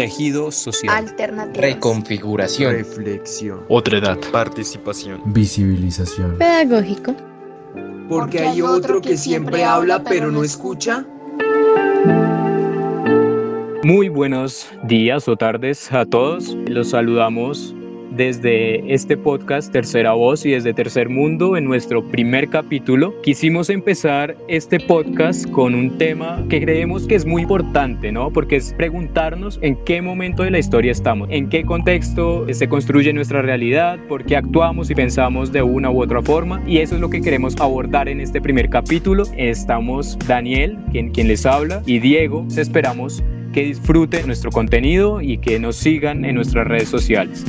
Tejido social. Alternativa. Reconfiguración. Reflexión. Otra edad. Participación. Visibilización. Pedagógico. Porque hay otro que siempre habla pero no escucha. Muy buenos días o tardes a todos. Los saludamos desde este podcast Tercera Voz y desde Tercer Mundo en nuestro primer capítulo. Quisimos empezar este podcast con un tema que creemos que es muy importante, ¿no? Porque es preguntarnos en qué momento de la historia estamos, en qué contexto se construye nuestra realidad, por qué actuamos y pensamos de una u otra forma. Y eso es lo que queremos abordar en este primer capítulo. Estamos Daniel, quien, quien les habla, y Diego. Esperamos que disfruten nuestro contenido y que nos sigan en nuestras redes sociales.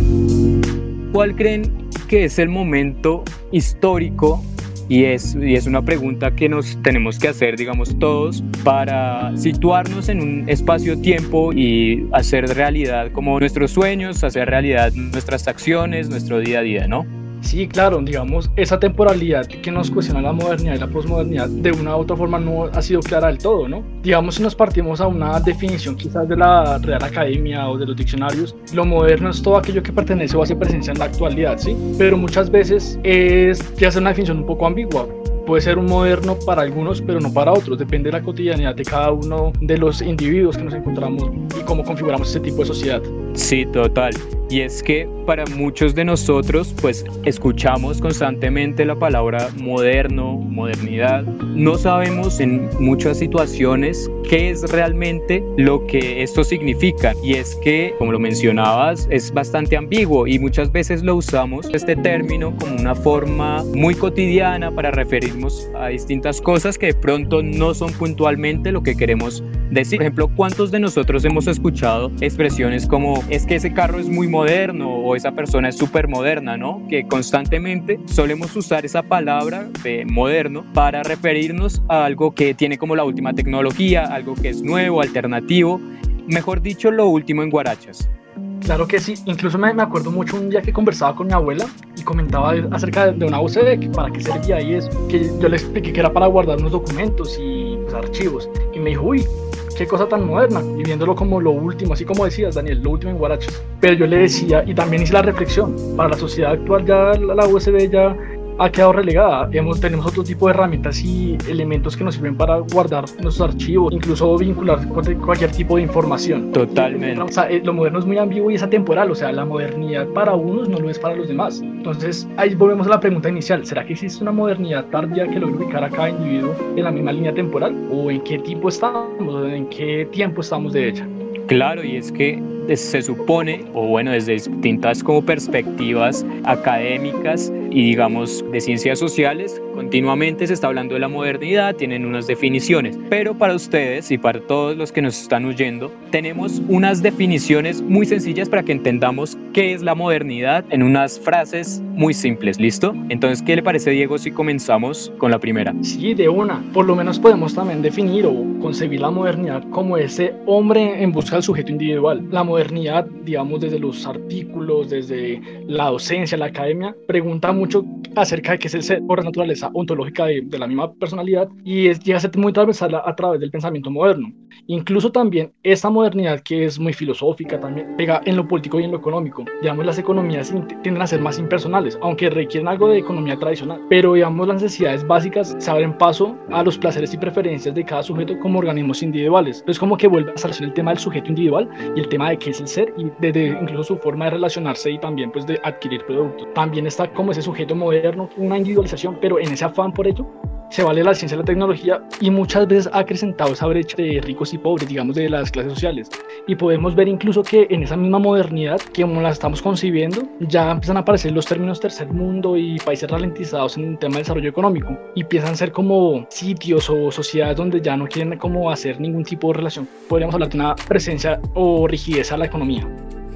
¿Cuál creen que es el momento histórico? Y es, y es una pregunta que nos tenemos que hacer, digamos, todos para situarnos en un espacio-tiempo y hacer realidad como nuestros sueños, hacer realidad nuestras acciones, nuestro día a día, ¿no? Sí, claro, digamos, esa temporalidad que nos cuestiona la modernidad y la posmodernidad de una u otra forma no ha sido clara del todo, ¿no? Digamos, si nos partimos a una definición quizás de la Real Academia o de los diccionarios, lo moderno es todo aquello que pertenece o hace presencia en la actualidad, ¿sí? Pero muchas veces es, ya hace una definición un poco ambigua puede ser un moderno para algunos, pero no para otros. Depende de la cotidianidad de cada uno de los individuos que nos encontramos y cómo configuramos ese tipo de sociedad. Sí, total. Y es que para muchos de nosotros, pues escuchamos constantemente la palabra moderno, modernidad. No sabemos en muchas situaciones qué es realmente lo que esto significa. Y es que, como lo mencionabas, es bastante ambiguo y muchas veces lo usamos este término como una forma muy cotidiana para referirnos a distintas cosas que de pronto no son puntualmente lo que queremos decir. Por ejemplo, ¿cuántos de nosotros hemos escuchado expresiones como es que ese carro es muy moderno o esa persona es súper moderna, ¿no? Que constantemente solemos usar esa palabra de moderno para referirnos a algo que tiene como la última tecnología, algo que es nuevo, alternativo, mejor dicho, lo último en guarachas. Claro que sí, incluso me, me, acuerdo mucho un día que conversaba con mi abuela y comentaba acerca de, una UCD, que para qué servía y es que yo le expliqué que era para guardar unos documentos y archivos. Y me dijo, uy, qué cosa tan moderna, y viéndolo como lo último, así como decías, Daniel, lo último en Guarachas. Pero yo le decía, y también hice la reflexión, para la sociedad actual ya la USB ya ha quedado relegada. Hemos, tenemos otro tipo de herramientas y elementos que nos sirven para guardar nuestros archivos, incluso vincular cualquier tipo de información. Totalmente. O sea, eh, lo moderno es muy ambiguo y es atemporal, o sea, la modernidad para unos no lo es para los demás. Entonces, ahí volvemos a la pregunta inicial, ¿será que existe una modernidad tardía que logre ubicar a cada individuo en la misma línea temporal? ¿O en qué tipo estamos? ¿En qué tiempo estamos de ella? Claro, y es que se supone, o bueno, desde distintas como perspectivas académicas y digamos de ciencias sociales, continuamente se está hablando de la modernidad, tienen unas definiciones, pero para ustedes y para todos los que nos están oyendo, tenemos unas definiciones muy sencillas para que entendamos qué es la modernidad en unas frases muy simples, ¿listo? Entonces, ¿qué le parece Diego si comenzamos con la primera? Sí, de una. Por lo menos podemos también definir o concebir la modernidad como ese hombre en busca del sujeto individual. La modernidad, digamos, desde los artículos, desde la docencia, la academia, pregunta mucho acerca de qué es el ser por naturaleza ontológica de, de la misma personalidad y es, llega a ser muy transversal a, a, través del pensamiento moderno. Incluso también esta modernidad que es muy filosófica también pega en lo político y en lo económico. Digamos, las economías tienden a ser más impersonales, aunque requieren algo de economía tradicional, pero digamos las necesidades básicas se abren paso a los placeres y preferencias de cada sujeto como organismos individuales. Entonces como que vuelve a establecer el tema del sujeto individual y el tema de qué es el ser y desde incluso su forma de relacionarse y también pues de adquirir productos. También está como ese sujeto moderno, una individualización, pero en ese afán por ello se vale la ciencia y la tecnología y muchas veces ha acrecentado esa brecha de ricos y pobres, digamos, de las clases sociales. Y podemos ver incluso que en esa misma modernidad, que la estamos concibiendo, ya empiezan a aparecer los términos tercer mundo y países ralentizados en el tema de desarrollo económico. Y empiezan a ser como sitios o sociedades donde ya no quieren como hacer ningún tipo de relación. Podríamos hablar de una presencia o rigidez a la economía.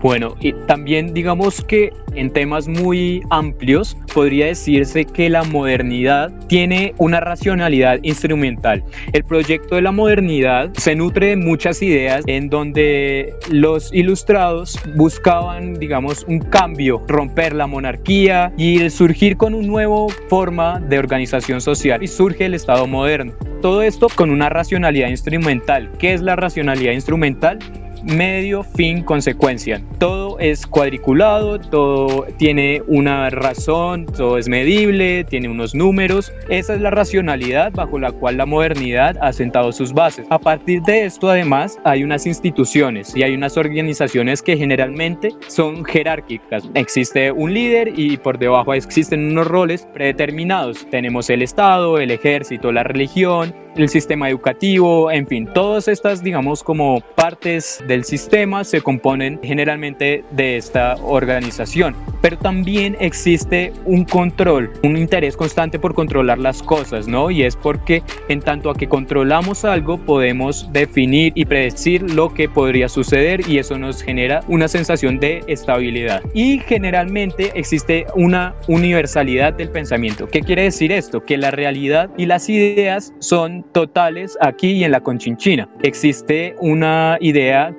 Bueno, y también digamos que en temas muy amplios podría decirse que la modernidad tiene una racionalidad instrumental. El proyecto de la modernidad se nutre de muchas ideas en donde los ilustrados buscaban, digamos, un cambio, romper la monarquía y surgir con una nueva forma de organización social y surge el Estado moderno. Todo esto con una racionalidad instrumental. ¿Qué es la racionalidad instrumental? Medio, fin, consecuencia. Todo es cuadriculado, todo tiene una razón, todo es medible, tiene unos números. Esa es la racionalidad bajo la cual la modernidad ha sentado sus bases. A partir de esto, además, hay unas instituciones y hay unas organizaciones que generalmente son jerárquicas. Existe un líder y por debajo existen unos roles predeterminados. Tenemos el Estado, el ejército, la religión, el sistema educativo, en fin, todas estas, digamos, como partes del sistema se componen generalmente de esta organización. Pero también existe un control, un interés constante por controlar las cosas, ¿no? Y es porque en tanto a que controlamos algo, podemos definir y predecir lo que podría suceder y eso nos genera una sensación de estabilidad. Y generalmente existe una universalidad del pensamiento. ¿Qué quiere decir esto? Que la realidad y las ideas son totales aquí y en la Conchinchina. Existe una idea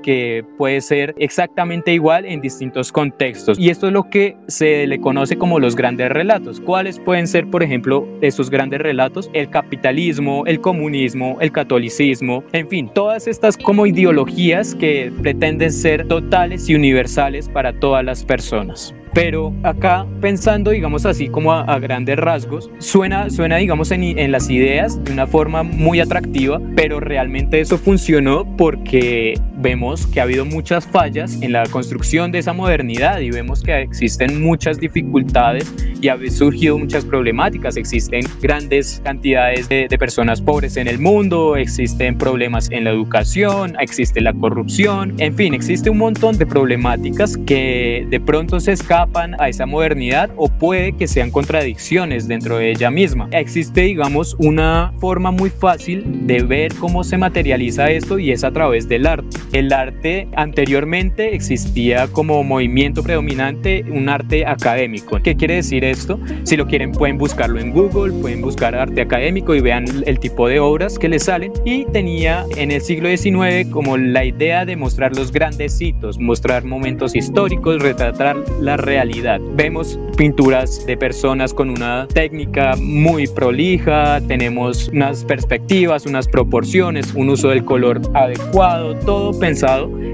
puede ser exactamente igual en distintos contextos y esto es lo que se le conoce como los grandes relatos. ¿Cuáles pueden ser, por ejemplo, esos grandes relatos? El capitalismo, el comunismo, el catolicismo, en fin, todas estas como ideologías que pretenden ser totales y universales para todas las personas. Pero acá pensando, digamos así como a, grandes rasgos, suena, suena digamos en, las ideas de una forma muy atractiva, pero realmente eso funcionó porque vemos que ha habido muchas fallas en la construcción de esa modernidad y vemos que existen muchas dificultades y ha surgido muchas problemáticas. Existen grandes cantidades de, de personas pobres en el mundo, existen problemas en la educación, existe la corrupción, en fin, existe un montón de problemáticas que de pronto se escapan a esa modernidad o puede que sean contradicciones dentro de ella misma. Existe, digamos, una forma muy fácil de ver cómo se materializa esto y es a través del arte. El arte anteriormente existía como movimiento predominante un arte académico. ¿Qué quiere decir esto? Si lo quieren pueden buscarlo en Google, pueden buscar arte académico y vean el tipo de obras que les salen. Y tenía en el siglo XIX como la idea de mostrar los grandes hitos, mostrar momentos históricos, retratar la realidad. Vemos pinturas de personas con una técnica muy prolija, tenemos unas perspectivas, unas proporciones, un uso del color adecuado, todo pensado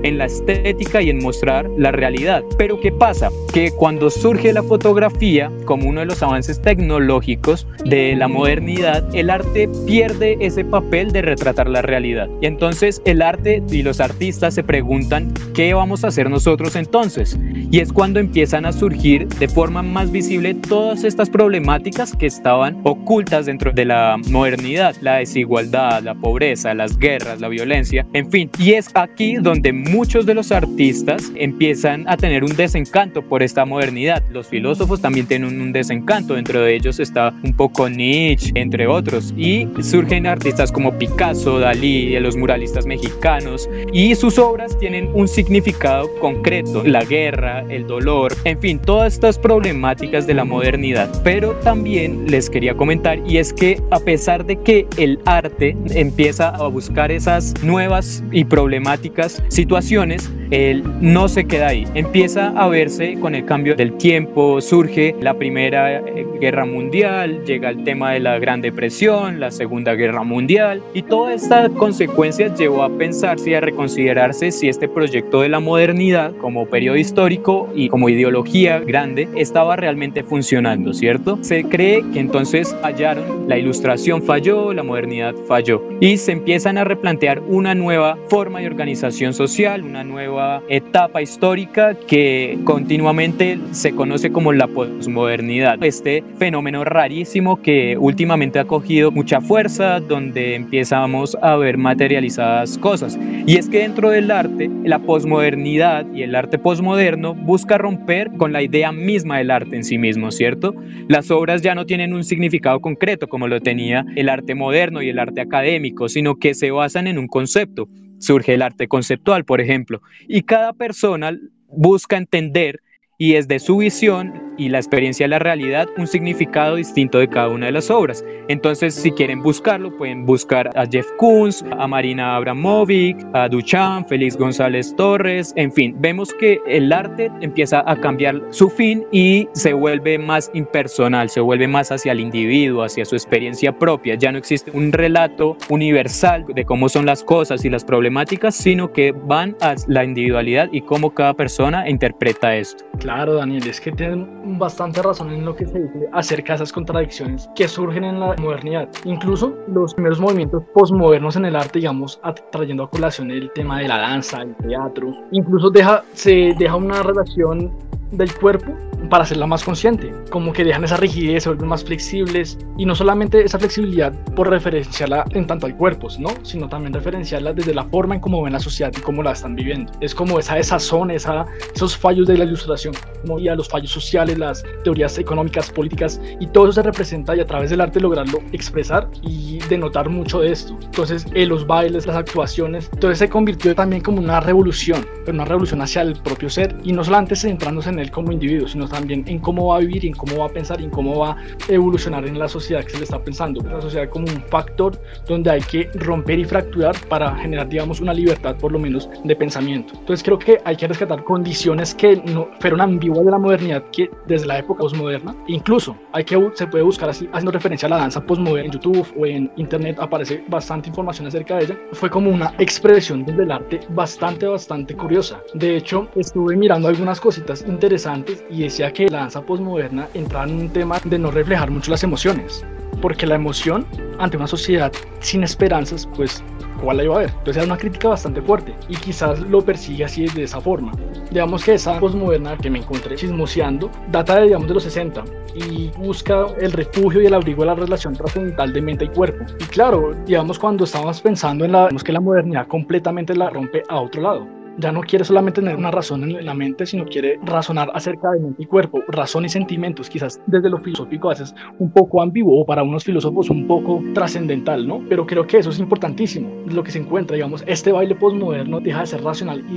en la estética y en mostrar la realidad. Pero ¿qué pasa? Que cuando surge la fotografía como uno de los avances tecnológicos de la modernidad, el arte pierde ese papel de retratar la realidad. Y entonces el arte y los artistas se preguntan, ¿qué vamos a hacer nosotros entonces? Y es cuando empiezan a surgir de forma más visible todas estas problemáticas que estaban ocultas dentro de la modernidad, la desigualdad, la pobreza, las guerras, la violencia, en fin. Y es aquí donde muchos de los artistas empiezan a tener un desencanto por esta modernidad. Los filósofos también tienen un desencanto, dentro de ellos está un poco Nietzsche, entre otros, y surgen artistas como Picasso, Dalí, los muralistas mexicanos, y sus obras tienen un significado concreto, la guerra, el dolor, en fin, todas estas problemáticas de la modernidad. Pero también les quería comentar, y es que a pesar de que el arte empieza a buscar esas nuevas y problemáticas situaciones, él no se queda ahí. Empieza a verse con el cambio del tiempo, surge la Primera eh, Guerra Mundial, llega el tema de la Gran Depresión, la Segunda Guerra Mundial, y todas estas consecuencias llevó a pensarse y a reconsiderarse si este proyecto de la modernidad como periodo histórico y como ideología grande estaba realmente funcionando, ¿cierto? Se cree que entonces fallaron, la ilustración falló, la modernidad falló, y se empiezan a replantear una nueva forma de organización social una nueva etapa histórica que continuamente se conoce como la posmodernidad. Este fenómeno rarísimo que últimamente ha cogido mucha fuerza, donde empezamos a ver materializadas cosas. Y es que dentro del arte, la posmodernidad y el arte posmoderno busca romper con la idea misma del arte en sí mismo, ¿cierto? Las obras ya no tienen un significado concreto como lo tenía el arte moderno y el arte académico, sino que se basan en un concepto surge el arte conceptual, por ejemplo, y cada persona busca entender y desde su visión y la experiencia de la realidad un significado distinto de cada una de las obras. Entonces, si quieren buscarlo, pueden buscar a Jeff Koons, a Marina Abramovic, a Duchamp, Félix González Torres, en fin, vemos que el arte empieza a cambiar su fin y se vuelve más impersonal, se vuelve más hacia el individuo, hacia su experiencia propia. Ya no existe un relato universal de cómo son las cosas y las problemáticas, sino que van a la individualidad y cómo cada persona interpreta esto. Claro, Daniel, es que tienen bastante razón en lo que se dice acerca de esas contradicciones que surgen en la modernidad. Incluso los primeros movimientos postmodernos en el arte, digamos, trayendo a colación el tema de la danza, el teatro, incluso deja, se deja una relación del cuerpo para hacerla más consciente, como que dejan esa rigidez, se vuelven más flexibles y no solamente esa flexibilidad por referenciarla en tanto al cuerpo, ¿no? sino también referenciarla desde la forma en cómo ven la sociedad y cómo la están viviendo. Es como esa desazón, esa, esos fallos de la ilustración, como y a los fallos sociales, las teorías económicas, políticas y todo eso se representa y a través del arte lograrlo expresar y denotar mucho de esto. Entonces, eh, los bailes, las actuaciones, entonces se convirtió también como una revolución, pero una revolución hacia el propio ser y no solamente centrándose en él como individuo, sino también en cómo va a vivir, en cómo va a pensar en cómo va a evolucionar en la sociedad que se le está pensando. La sociedad como un factor donde hay que romper y fracturar para generar, digamos, una libertad por lo menos de pensamiento. Entonces creo que hay que rescatar condiciones que no fueron ambiguas de la modernidad que desde la época postmoderna, incluso hay que se puede buscar así haciendo referencia a la danza postmoderna en YouTube o en internet aparece bastante información acerca de ella. Fue como una expresión desde el arte bastante bastante curiosa. De hecho, estuve mirando algunas cositas interesantes y decía que la danza postmoderna entraba en un tema de no reflejar mucho las emociones, porque la emoción ante una sociedad sin esperanzas, pues, ¿cuál la iba a ver? Entonces era una crítica bastante fuerte y quizás lo persigue así de esa forma. Digamos que esa postmoderna que me encontré chismoseando data de, digamos, de los 60 y busca el refugio y el abrigo de la relación trascendental de mente y cuerpo. Y claro, digamos, cuando estábamos pensando en la, que la modernidad completamente la rompe a otro lado ya no quiere solamente tener una razón en la mente, sino quiere razonar acerca de mente y cuerpo, razón y sentimientos, quizás desde lo filosófico a veces un poco ambiguo para unos filósofos un poco trascendental, ¿no? Pero creo que eso es importantísimo, lo que se encuentra, digamos, este baile postmoderno deja de ser racional y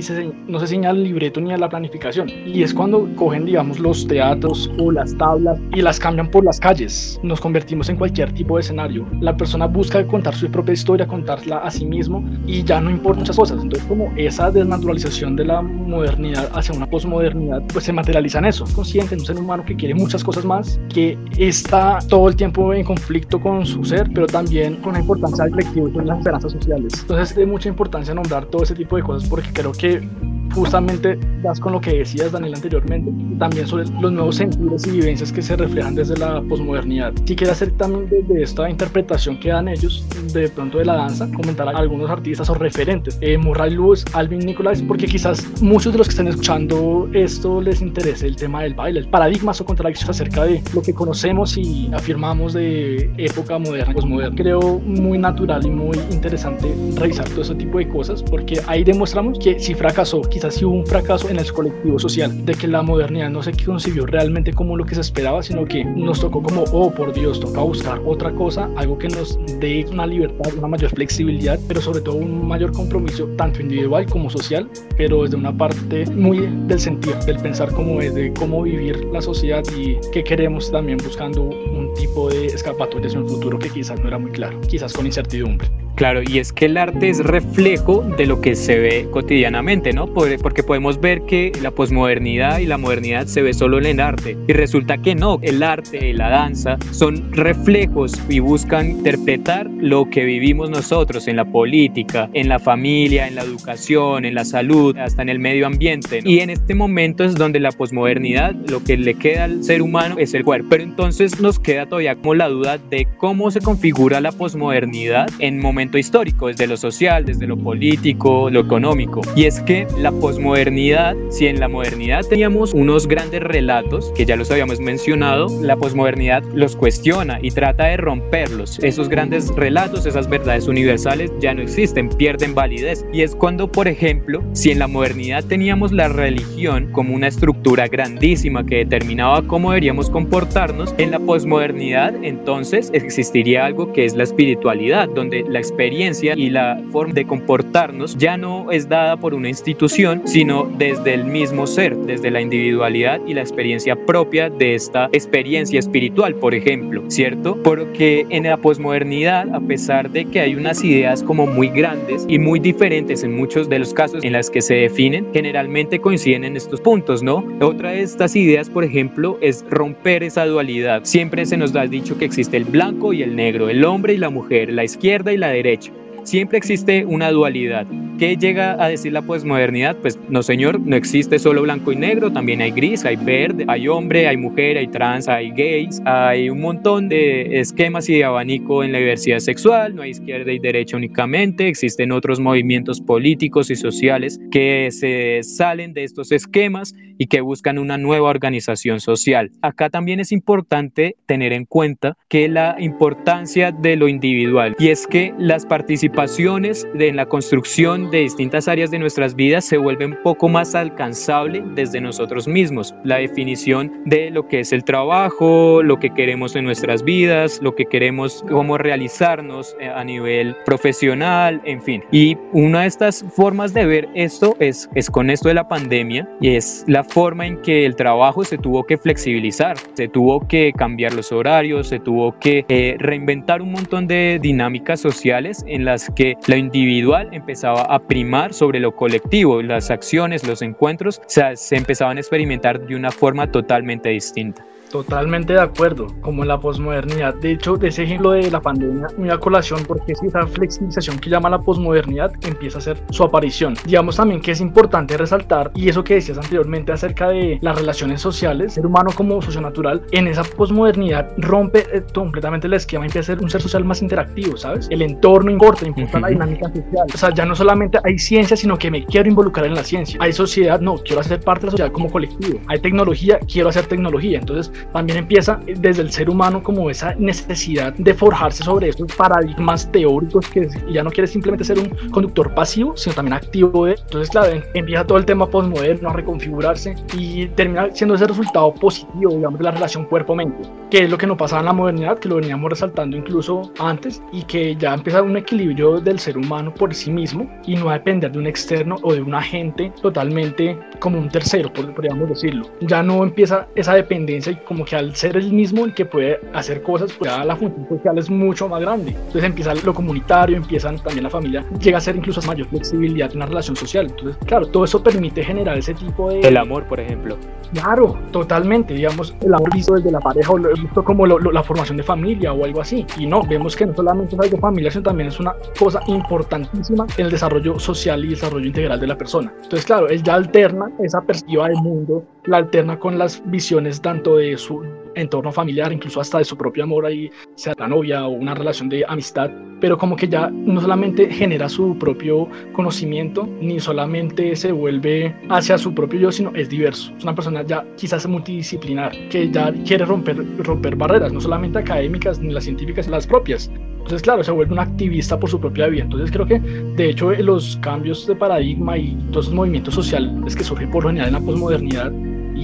no se señala el libreto ni a la planificación. Y es cuando cogen, digamos, los teatros o las tablas y las cambian por las calles. Nos convertimos en cualquier tipo de escenario. La persona busca contar su propia historia, contarla a sí mismo y ya no importa muchas cosas. Entonces, como esa desnaturalización de la modernidad hacia una posmodernidad, pues se materializa en eso. Consciente, en un ser humano que quiere muchas cosas más, que está todo el tiempo en conflicto con su ser, pero también con la importancia del colectivo y con las esperanzas sociales. Entonces, es de mucha importancia nombrar todo ese tipo de cosas porque creo que justamente das con lo que decías Daniel anteriormente, también sobre los nuevos sentidos y vivencias que se reflejan desde la posmodernidad. Si quiere hacer también desde esta interpretación que dan ellos de pronto de la danza, comentar a algunos artistas o referentes, eh, Murray Lewis, Alvin Nicolás, porque quizás muchos de los que estén escuchando esto les interese el tema del baile, el paradigmas o contradicciones acerca de lo que conocemos y afirmamos de época moderna, posmoderna. Creo muy natural y muy interesante revisar todo ese tipo de cosas porque ahí demostramos que si fracasó, quizás si hubo un fracaso en el colectivo social, de que la modernidad no se concibió realmente como lo que se esperaba, sino que nos tocó como, oh, por Dios, toca buscar otra cosa, algo que nos dé una libertad, una mayor flexibilidad, pero sobre todo un mayor compromiso, tanto individual como social, pero desde una parte muy del sentir, del pensar como es, de cómo vivir la sociedad y qué queremos también buscando un tipo de escapatorias en un futuro que quizás no era muy claro, quizás con incertidumbre. Claro, y es que el arte es reflejo de lo que se ve cotidianamente, ¿no? Porque podemos ver que la posmodernidad y la modernidad se ve solo en el arte. Y resulta que no, el arte y la danza son reflejos y buscan interpretar lo que vivimos nosotros en la política, en la familia, en la educación, en la salud, hasta en el medio ambiente. Y en este momento es donde la posmodernidad, lo que le queda al ser humano es el cuerpo. Pero entonces nos queda todavía como la duda de cómo se configura la posmodernidad en momentos histórico, desde lo social, desde lo político, lo económico. Y es que la posmodernidad, si en la modernidad teníamos unos grandes relatos, que ya los habíamos mencionado, la posmodernidad los cuestiona y trata de romperlos. Esos grandes relatos, esas verdades universales ya no existen, pierden validez. Y es cuando, por ejemplo, si en la modernidad teníamos la religión como una estructura grandísima que determinaba cómo deberíamos comportarnos, en la posmodernidad entonces existiría algo que es la espiritualidad, donde la experiencia y la forma de comportarnos ya no es dada por una institución, sino desde el mismo ser, desde la individualidad y la experiencia propia de esta experiencia espiritual, por ejemplo, ¿cierto? Porque en la posmodernidad, a pesar de que hay unas ideas como muy grandes y muy diferentes en muchos de los casos en las que se definen, generalmente coinciden en estos puntos, ¿no? Otra de estas ideas, por ejemplo, es romper esa dualidad. Siempre se nos ha dicho que existe el blanco y el negro, el hombre y la mujer, la izquierda y la derecha. речь. Siempre existe una dualidad. ¿Qué llega a decir la posmodernidad? Pues no, señor, no existe solo blanco y negro, también hay gris, hay verde, hay hombre, hay mujer, hay trans, hay gays, hay un montón de esquemas y de abanico en la diversidad sexual, no hay izquierda y derecha únicamente, existen otros movimientos políticos y sociales que se salen de estos esquemas y que buscan una nueva organización social. Acá también es importante tener en cuenta que la importancia de lo individual y es que las participaciones de, en la construcción de distintas áreas de nuestras vidas se vuelve un poco más alcanzable desde nosotros mismos. La definición de lo que es el trabajo, lo que queremos en nuestras vidas, lo que queremos, cómo realizarnos eh, a nivel profesional, en fin. Y una de estas formas de ver esto es, es con esto de la pandemia y es la forma en que el trabajo se tuvo que flexibilizar, se tuvo que cambiar los horarios, se tuvo que eh, reinventar un montón de dinámicas sociales en las que lo individual empezaba a primar sobre lo colectivo, las acciones, los encuentros, se empezaban a experimentar de una forma totalmente distinta. Totalmente de acuerdo, como en la posmodernidad. De hecho, de ese ejemplo de la pandemia, una colación porque es esa flexibilización que llama la posmodernidad empieza a hacer su aparición. Digamos también que es importante resaltar, y eso que decías anteriormente acerca de las relaciones sociales, ser humano como socio-natural, en esa posmodernidad rompe eh, completamente el esquema y empieza a ser un ser social más interactivo, ¿sabes? El entorno importa, importa la dinámica social. O sea, ya no solamente hay ciencia, sino que me quiero involucrar en la ciencia. Hay sociedad, no, quiero hacer parte de la sociedad como colectivo. Hay tecnología, quiero hacer tecnología. Entonces, también empieza desde el ser humano como esa necesidad de forjarse sobre estos paradigmas teóricos que ya no quiere simplemente ser un conductor pasivo, sino también activo de. Entonces, claro, empieza todo el tema postmoderno a reconfigurarse y termina siendo ese resultado positivo, digamos, de la relación cuerpo-mente, que es lo que no pasaba en la modernidad, que lo veníamos resaltando incluso antes, y que ya empieza un equilibrio del ser humano por sí mismo y no a depender de un externo o de un agente totalmente como un tercero, podríamos decirlo. Ya no empieza esa dependencia y como que al ser el mismo el que puede hacer cosas, pues ya la función social es mucho más grande. Entonces empieza lo comunitario, empiezan también la familia, llega a ser incluso mayor flexibilidad en una relación social. Entonces, claro, todo eso permite generar ese tipo de... El amor, por ejemplo. Claro, totalmente, digamos, el amor visto desde la pareja o visto como la formación de familia o algo así. Y no, vemos que no solamente es algo familiar, sino también es una cosa importantísima en el desarrollo social y desarrollo integral de la persona. Entonces, claro, él ya alterna esa perspectiva del mundo, la alterna con las visiones tanto de su entorno familiar, incluso hasta de su propio amor ahí, sea la novia o una relación de amistad, pero como que ya no solamente genera su propio conocimiento, ni solamente se vuelve hacia su propio yo, sino es diverso. Es una persona ya quizás multidisciplinar, que ya quiere romper, romper barreras, no solamente académicas ni las científicas, las propias. Entonces, claro, se vuelve un activista por su propia vida. Entonces, creo que, de hecho, los cambios de paradigma y todos esos movimientos sociales que surgen por lo general en la posmodernidad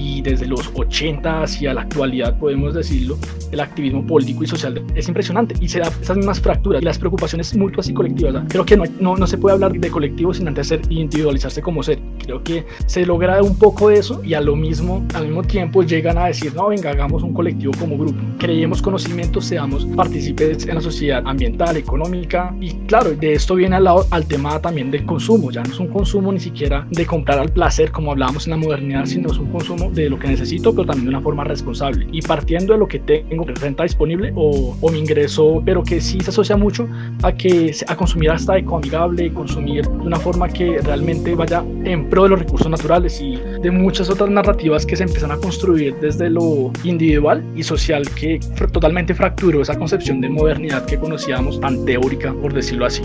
y desde los 80 hacia la actualidad, podemos decirlo, el activismo político y social es impresionante y se da esas mismas fracturas y las preocupaciones mutuas y colectivas. Creo que no, no, no, se puede hablar de colectivo sin antes ser individualizarse como ser. Creo que se logra un poco de eso y a lo mismo, al mismo tiempo llegan a decir, no, venga, hagamos un colectivo como grupo, creemos conocimiento, seamos partícipes en la sociedad ambiental, económica y claro, de esto viene al, lado, al tema también del consumo, ya no es un consumo ni siquiera de comprar al placer como hablábamos en la modernidad, sino es un consumo de lo que necesito, pero también de una forma responsable. Y partiendo de lo que tengo renta disponible o, o mi ingreso, pero que sí se asocia mucho a que a consumir hasta ecoamigable, consumir de una forma que realmente vaya en pro de los recursos naturales y de muchas otras narrativas que se empiezan a construir desde lo individual y social que totalmente fracturó esa concepción de modernidad que conocíamos tan teórica, por decirlo así.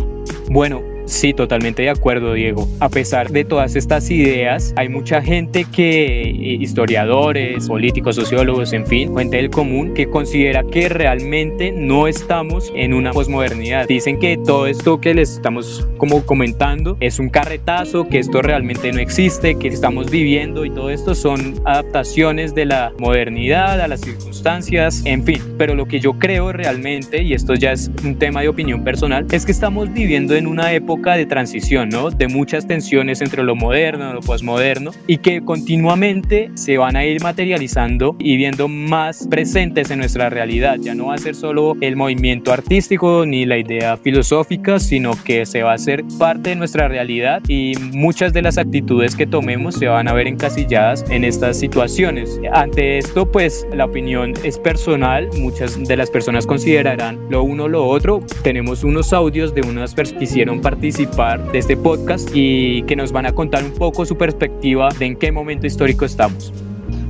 Bueno, Sí, totalmente de acuerdo, Diego. A pesar de todas estas ideas, hay mucha gente que, eh, historiadores, políticos, sociólogos, en fin, gente del común, que considera que realmente no estamos en una posmodernidad. Dicen que todo esto que les estamos como comentando es un carretazo, que esto realmente no existe, que estamos viviendo y todo esto son adaptaciones de la modernidad a las circunstancias, en fin. Pero lo que yo creo realmente, y esto ya es un tema de opinión personal, es que estamos viviendo en una época de transición, ¿no? De muchas tensiones entre lo moderno lo posmoderno y que continuamente se van a ir materializando y viendo más presentes en nuestra realidad. Ya no va a ser solo el movimiento artístico ni la idea filosófica, sino que se va a hacer parte de nuestra realidad y muchas de las actitudes que tomemos se van a ver encasilladas en estas situaciones. Ante esto, pues la opinión es personal, muchas de las personas considerarán lo uno o lo otro. Tenemos unos audios de unas personas que hicieron participar participar de este podcast y que nos van a contar un poco su perspectiva de en qué momento histórico estamos.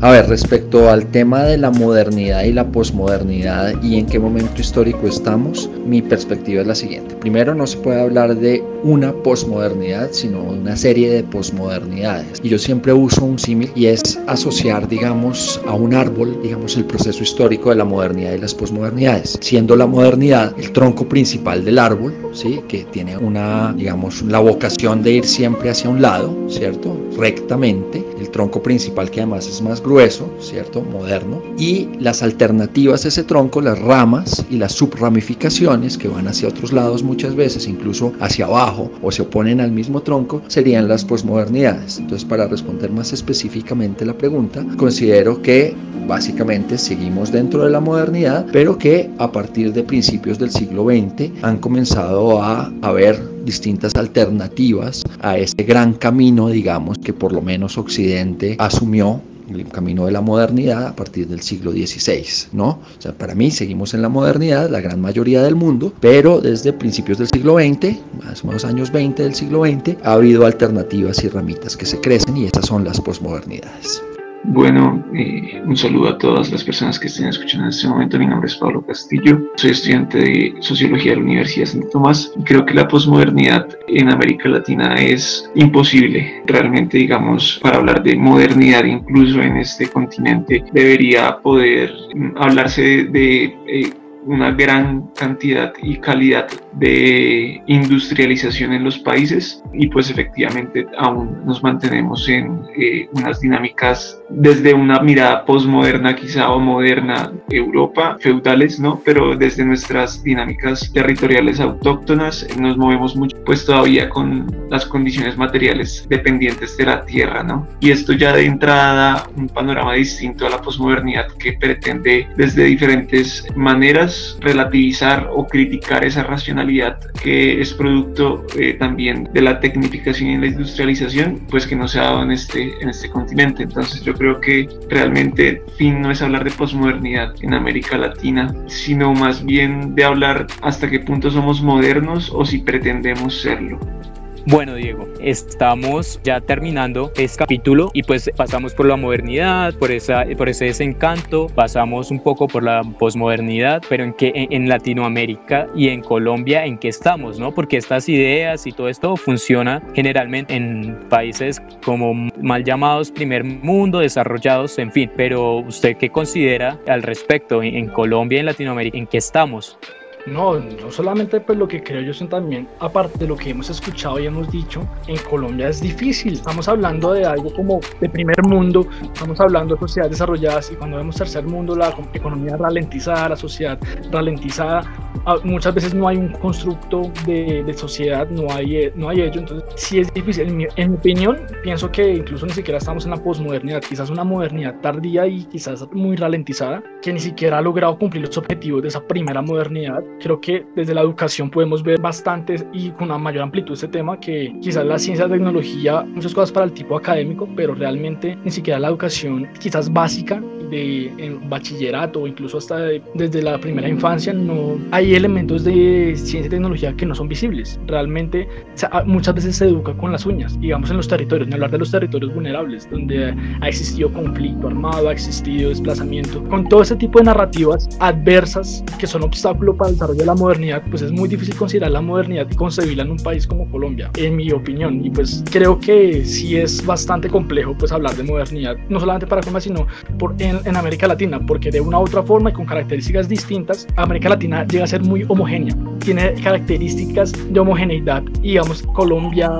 A ver, respecto al tema de la modernidad y la posmodernidad y en qué momento histórico estamos, mi perspectiva es la siguiente. Primero, no se puede hablar de una posmodernidad, sino una serie de posmodernidades. Y yo siempre uso un símil y es asociar, digamos, a un árbol, digamos, el proceso histórico de la modernidad y las posmodernidades, siendo la modernidad el tronco principal del árbol, ¿sí? Que tiene una, digamos, la vocación de ir siempre hacia un lado, ¿cierto? Rectamente, el tronco principal que además es más grueso, ¿cierto? Moderno. Y las alternativas a ese tronco, las ramas y las subramificaciones que van hacia otros lados muchas veces, incluso hacia abajo o se oponen al mismo tronco, serían las posmodernidades. Entonces, para responder más específicamente la pregunta, considero que básicamente seguimos dentro de la modernidad, pero que a partir de principios del siglo XX han comenzado a haber distintas alternativas a ese gran camino, digamos, que por lo menos Occidente asumió el camino de la modernidad a partir del siglo XVI, ¿no? O sea, para mí seguimos en la modernidad, la gran mayoría del mundo, pero desde principios del siglo XX, más o menos años 20 del siglo XX, ha habido alternativas y ramitas que se crecen y esas son las posmodernidades. Bueno, eh, un saludo a todas las personas que estén escuchando en este momento. Mi nombre es Pablo Castillo, soy estudiante de Sociología de la Universidad de Santo Tomás. Creo que la posmodernidad en América Latina es imposible. Realmente, digamos, para hablar de modernidad incluso en este continente, debería poder hablarse de, de eh, una gran cantidad y calidad de industrialización en los países y pues efectivamente aún nos mantenemos en eh, unas dinámicas desde una mirada postmoderna quizá o moderna Europa, feudales, ¿no? Pero desde nuestras dinámicas territoriales autóctonas nos movemos mucho pues todavía con las condiciones materiales dependientes de la tierra, ¿no? Y esto ya de entrada un panorama distinto a la posmodernidad que pretende desde diferentes maneras relativizar o criticar esa racionalidad que es producto eh, también de la tecnificación y la industrialización, pues que no se ha dado en este, en este continente. Entonces yo creo que realmente fin no es hablar de posmodernidad en América Latina, sino más bien de hablar hasta qué punto somos modernos o si pretendemos serlo. Bueno, Diego, estamos ya terminando este capítulo y pues pasamos por la modernidad, por, esa, por ese desencanto, pasamos un poco por la posmodernidad, pero en, que, en, Latinoamérica y en Colombia, ¿en qué estamos? ¿no? Porque estas ideas y todo esto funciona generalmente en países como mal llamados primer mundo, desarrollados, en fin, pero ¿usted qué considera al respecto en, en Colombia y en Latinoamérica? ¿En qué estamos? No, no solamente pues lo que creo yo, sino también, aparte de lo que hemos escuchado y hemos dicho, en Colombia es difícil. Estamos hablando de algo como de primer mundo, estamos hablando de sociedades desarrolladas y cuando vemos tercer mundo, la economía ralentizada, la sociedad ralentizada, ah, muchas veces no hay un constructo de, sociedad, no hay, eh, no hay ello, entonces sí es difícil. En mi, en mi opinión, pienso que incluso ni siquiera estamos en la posmodernidad, quizás una modernidad tardía y quizás muy ralentizada, que ni siquiera ha logrado cumplir los objetivos de esa primera modernidad creo que desde la educación podemos ver bastante y con una mayor amplitud este tema que quizás la ciencia, la tecnología, muchas cosas para el tipo académico, pero realmente ni siquiera la educación quizás básica de en bachillerato o incluso hasta desde la primera infancia, no hay elementos de ciencia y tecnología que no son visibles. Realmente muchas veces se educa con las uñas, digamos en los territorios, ni hablar de los territorios vulnerables, donde ha existido conflicto armado, ha existido desplazamiento. Con todo ese tipo de narrativas adversas que son obstáculo para el desarrollo de la modernidad, pues es muy difícil considerar la modernidad y concebirla en un país como Colombia, en mi opinión. Y pues creo que sí es bastante complejo pues hablar de modernidad, no solamente para Colombia, sino por, en, en América Latina, porque de una u otra forma y con características distintas, América Latina llega a ser muy homogénea, tiene características de homogeneidad y digamos Colombia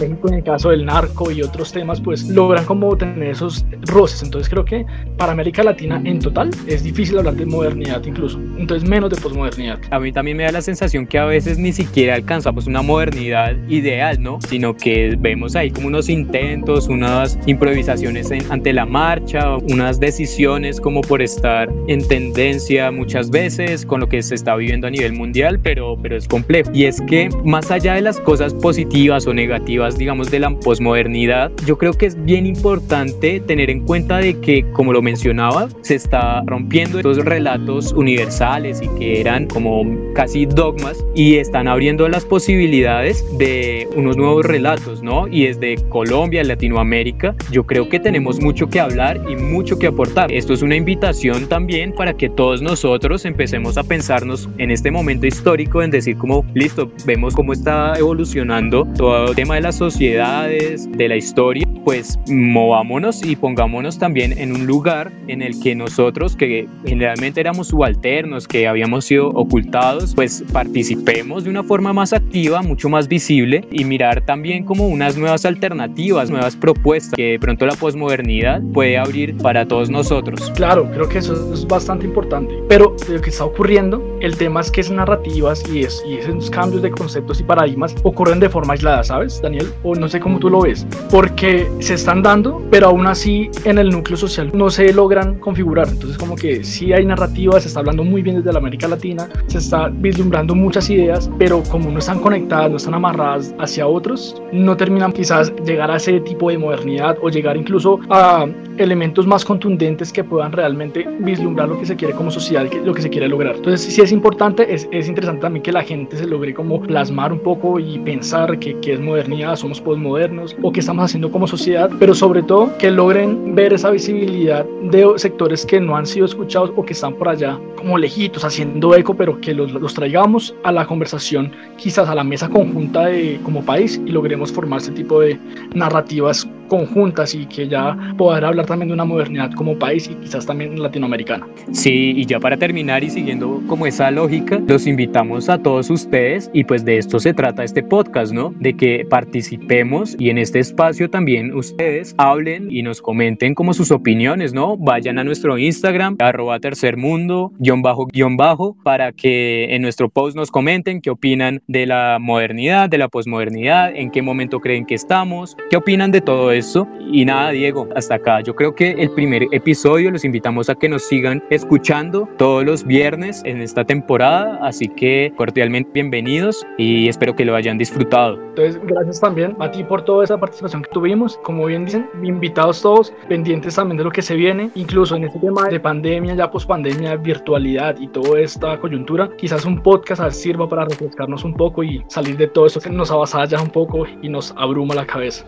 México en el caso del narco y otros temas pues logran como tener esos roces, entonces creo que para América Latina en total es difícil hablar de modernidad incluso, entonces menos de posmodernidad. A mí también me da la sensación que a veces ni siquiera alcanzamos una modernidad ideal, ¿no? Sino que vemos ahí como unos intentos, unas improvisaciones ante la marcha, unas decisiones como por estar en tendencia muchas veces con lo que se está viviendo a nivel mundial, pero, pero es complejo. Y es que más allá de las cosas positivas o negativas, digamos, de la posmodernidad, yo creo que es bien importante tener en cuenta de que, como lo mencionaba, se está rompiendo estos relatos universales y que eran como casi dogmas y están abriendo las posibilidades de unos nuevos relatos, ¿no? Y desde Colombia, Latinoamérica, yo creo que tenemos mucho que hablar y mucho que aportar. Esto es una invitación también para que todos nosotros empecemos a pensarnos en este momento histórico en decir como, listo, vemos cómo está evolucionando todo el tema de las sociedades, de la historia pues movámonos y pongámonos también en un lugar en el que nosotros, que generalmente éramos subalternos, que habíamos sido ocultados, pues participemos de una forma más activa, mucho más visible y mirar también como unas nuevas alternativas, nuevas propuestas que de pronto la posmodernidad puede abrir para todos nosotros. Claro, creo que eso es bastante importante, pero lo que está ocurriendo, el tema es que esas narrativas y, es, y esos cambios de conceptos y paradigmas ocurren de forma aislada, ¿sabes, Daniel? O no sé cómo tú lo ves, porque se están dando, pero aún así en el núcleo social no se logran configurar. Entonces como que sí hay narrativas, se está hablando muy bien desde la América Latina, se está vislumbrando muchas ideas, pero como no están conectadas, no están amarradas hacia otros, no terminan quizás llegar a ese tipo de modernidad o llegar incluso a elementos más contundentes que puedan realmente vislumbrar lo que se quiere como sociedad, lo que se quiere lograr. Entonces sí es importante, es, es interesante también que la gente se logre como plasmar un poco y pensar que, que es modernidad, somos postmodernos o que estamos haciendo como sociedad pero sobre todo que logren ver esa visibilidad de sectores que no han sido escuchados o que están por allá como lejitos, haciendo eco, pero que los, los traigamos a la conversación, quizás a la mesa conjunta de, como país y logremos formar ese tipo de narrativas conjuntas y que ya poder hablar también de una modernidad como país y quizás también latinoamericana. Sí, y ya para terminar y siguiendo como esa lógica, los invitamos a todos ustedes y pues de esto se trata este podcast, ¿no? De que participemos y en este espacio también ustedes hablen y nos comenten como sus opiniones, ¿no? Vayan a nuestro Instagram, arroba tercermundo, guion bajo, guion bajo, para que en nuestro post nos comenten qué opinan de la modernidad, de la posmodernidad, en qué momento creen que estamos, qué opinan de todo eso. Y nada, Diego, hasta acá. Yo creo que el primer episodio los invitamos a que nos sigan escuchando todos los viernes en esta temporada, así que cordialmente bienvenidos y espero que lo hayan disfrutado. Entonces, gracias también a ti por toda esa participación que tuvimos. Como bien dicen, invitados todos, pendientes también de lo que se viene, incluso en este tema de pandemia, ya post pandemia, virtualidad y toda esta coyuntura, quizás un podcast sirva para refrescarnos un poco y salir de todo eso que nos avasalla un poco y nos abruma la cabeza.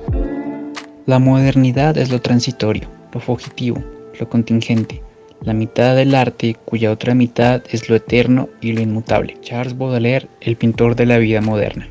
La modernidad es lo transitorio, lo fugitivo, lo contingente, la mitad del arte cuya otra mitad es lo eterno y lo inmutable. Charles Baudelaire, el pintor de la vida moderna.